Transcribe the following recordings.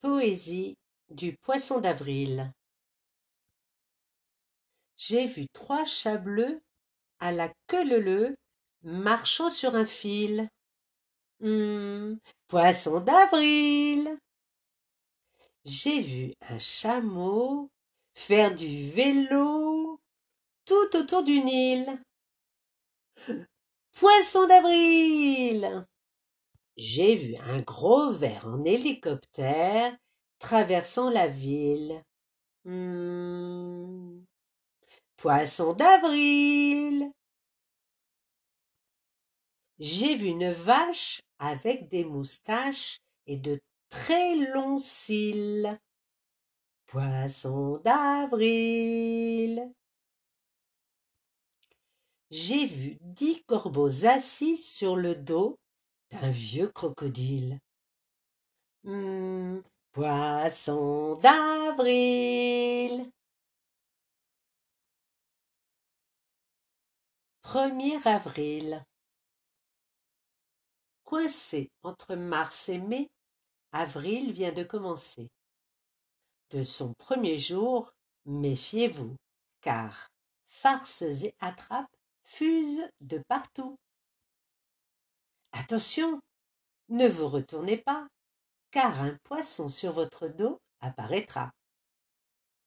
Poésie du poisson d'avril. J'ai vu trois chats bleus à la queue leu-leu marchant sur un fil. Hum, poisson d'avril. J'ai vu un chameau faire du vélo tout autour du Nil. Poisson d'avril. J'ai vu un gros ver en hélicoptère traversant la ville. Hmm. Poisson d'avril. J'ai vu une vache avec des moustaches et de très longs cils. Poisson d'avril. J'ai vu dix corbeaux assis sur le dos d'un vieux crocodile. Hum, poisson d'avril. Premier avril. Coincé entre mars et mai, avril vient de commencer. De son premier jour, méfiez-vous, car farces et attrapes fusent de partout. Attention, ne vous retournez pas, car un poisson sur votre dos apparaîtra.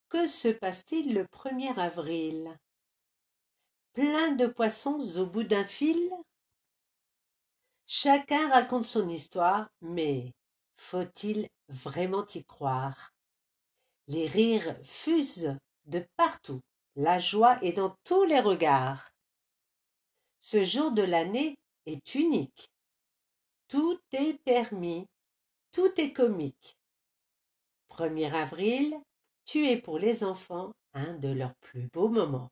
Que se passe-t-il le premier avril? Plein de poissons au bout d'un fil? Chacun raconte son histoire, mais faut-il vraiment y croire? Les rires fusent de partout, la joie est dans tous les regards. Ce jour de l'année est unique. Tout est permis, tout est comique. 1er avril, tu es pour les enfants un de leurs plus beaux moments.